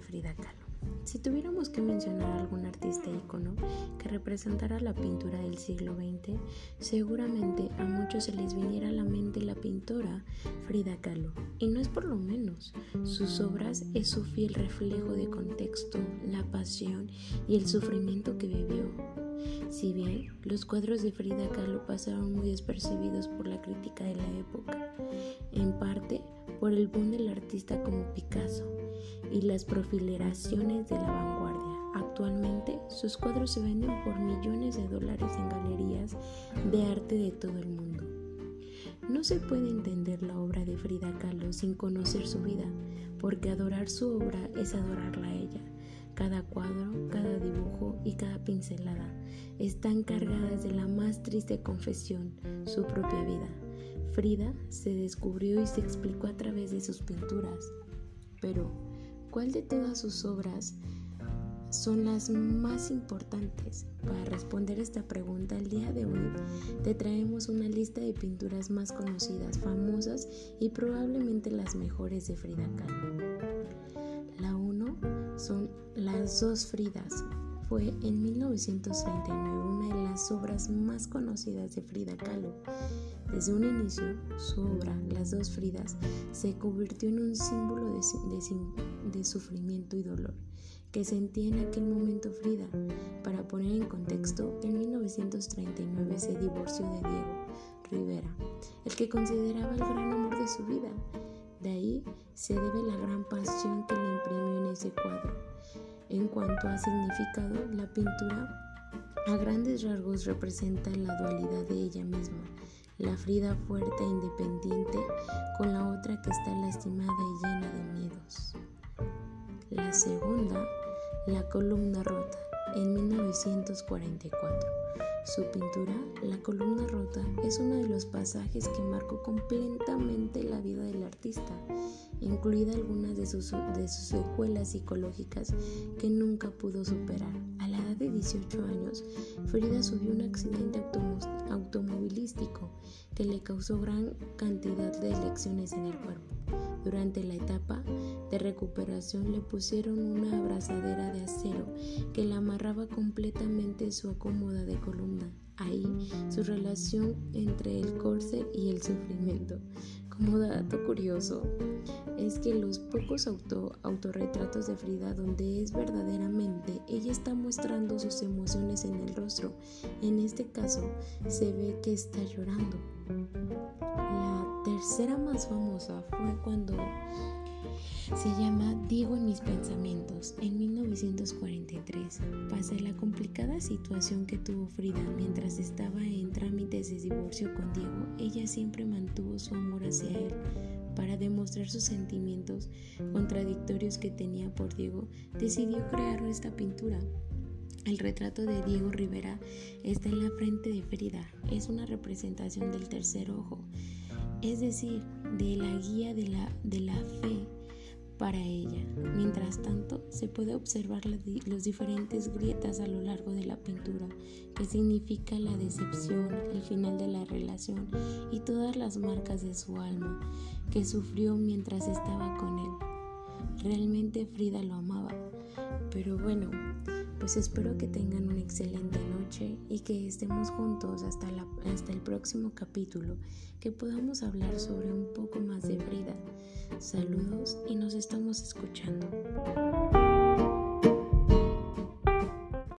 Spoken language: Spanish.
Frida Kahlo. Si tuviéramos que mencionar algún artista ícono que representara la pintura del siglo XX, seguramente a muchos se les viniera a la mente la pintora Frida Kahlo. Y no es por lo menos, sus obras es su fiel reflejo de contexto, la pasión y el sufrimiento que vivió. Si bien los cuadros de Frida Kahlo pasaron muy despercibidos por la crítica de la época, en parte por el boom del artista como Picasso y las profileraciones de la vanguardia. Actualmente sus cuadros se venden por millones de dólares en galerías de arte de todo el mundo. No se puede entender la obra de Frida Kahlo sin conocer su vida, porque adorar su obra es adorarla a ella. Cada cuadro, cada dibujo y cada pincelada están cargadas de la más triste confesión, su propia vida. Frida se descubrió y se explicó a través de sus pinturas. Pero, ¿cuál de todas sus obras son las más importantes? Para responder esta pregunta, el día de hoy te traemos una lista de pinturas más conocidas, famosas y probablemente las mejores de Frida Kahlo. La uno son Las dos Fridas, fue en 1939 una de las obras más conocidas de Frida Kahlo. Desde un inicio, su obra, Las dos Fridas, se convirtió en un símbolo de, sufrimiento y dolor que sentía en aquel momento Frida. Para poner en contexto, en 1939 se divorció de Diego Rivera, el que consideraba el gran amor de su vida. De ahí se debe la gran pasión que le imprimió en ese cuadro. En cuanto a significado, la pintura a grandes rasgos representa la dualidad de ella misma, la Frida fuerte e independiente con la otra que está lastimada y llena de miedos. La segunda, la columna rota, en 1944. Su pintura, La columna rota, es uno de los pasajes que marcó completamente la vida del artista, incluida algunas de sus, secuelas psicológicas que nunca pudo superar. A la edad de 18 años, Frida sufrió un accidente automovilístico que le causó gran cantidad de lecciones en el cuerpo. Durante la etapa de recuperación le pusieron una abrazadera de acero que la amarraba completamente su acomoda de columna. Ahí su relación entre el corset y el sufrimiento. Como dato curioso, es que los pocos auto, autorretratos de Frida donde es verdaderamente ella está mostrando sus emociones en el rostro, en este caso se ve que está llorando. Tercera más famosa fue cuando se llama Digo en mis pensamientos. En 1943 pasa la complicada situación que tuvo Frida mientras estaba en trámites de divorcio con Diego. Ella siempre mantuvo su amor hacia él. Para demostrar sus sentimientos contradictorios que tenía por Diego, decidió crear esta pintura. El retrato de Diego Rivera está en la frente de Frida. Es una representación del tercer ojo, es decir, de la guía de la, de la fe para ella. Mientras tanto, se puede observar las diferentes grietas a lo largo de la pintura, que significa la decepción, el final de la relación y todas las marcas de su alma que sufrió mientras estaba con él. Realmente Frida lo amaba, pero bueno, pues espero que tengan una excelente noche y que estemos juntos hasta, el próximo capítulo, que podamos hablar sobre un poco más de Frida. Saludos y nos estamos escuchando.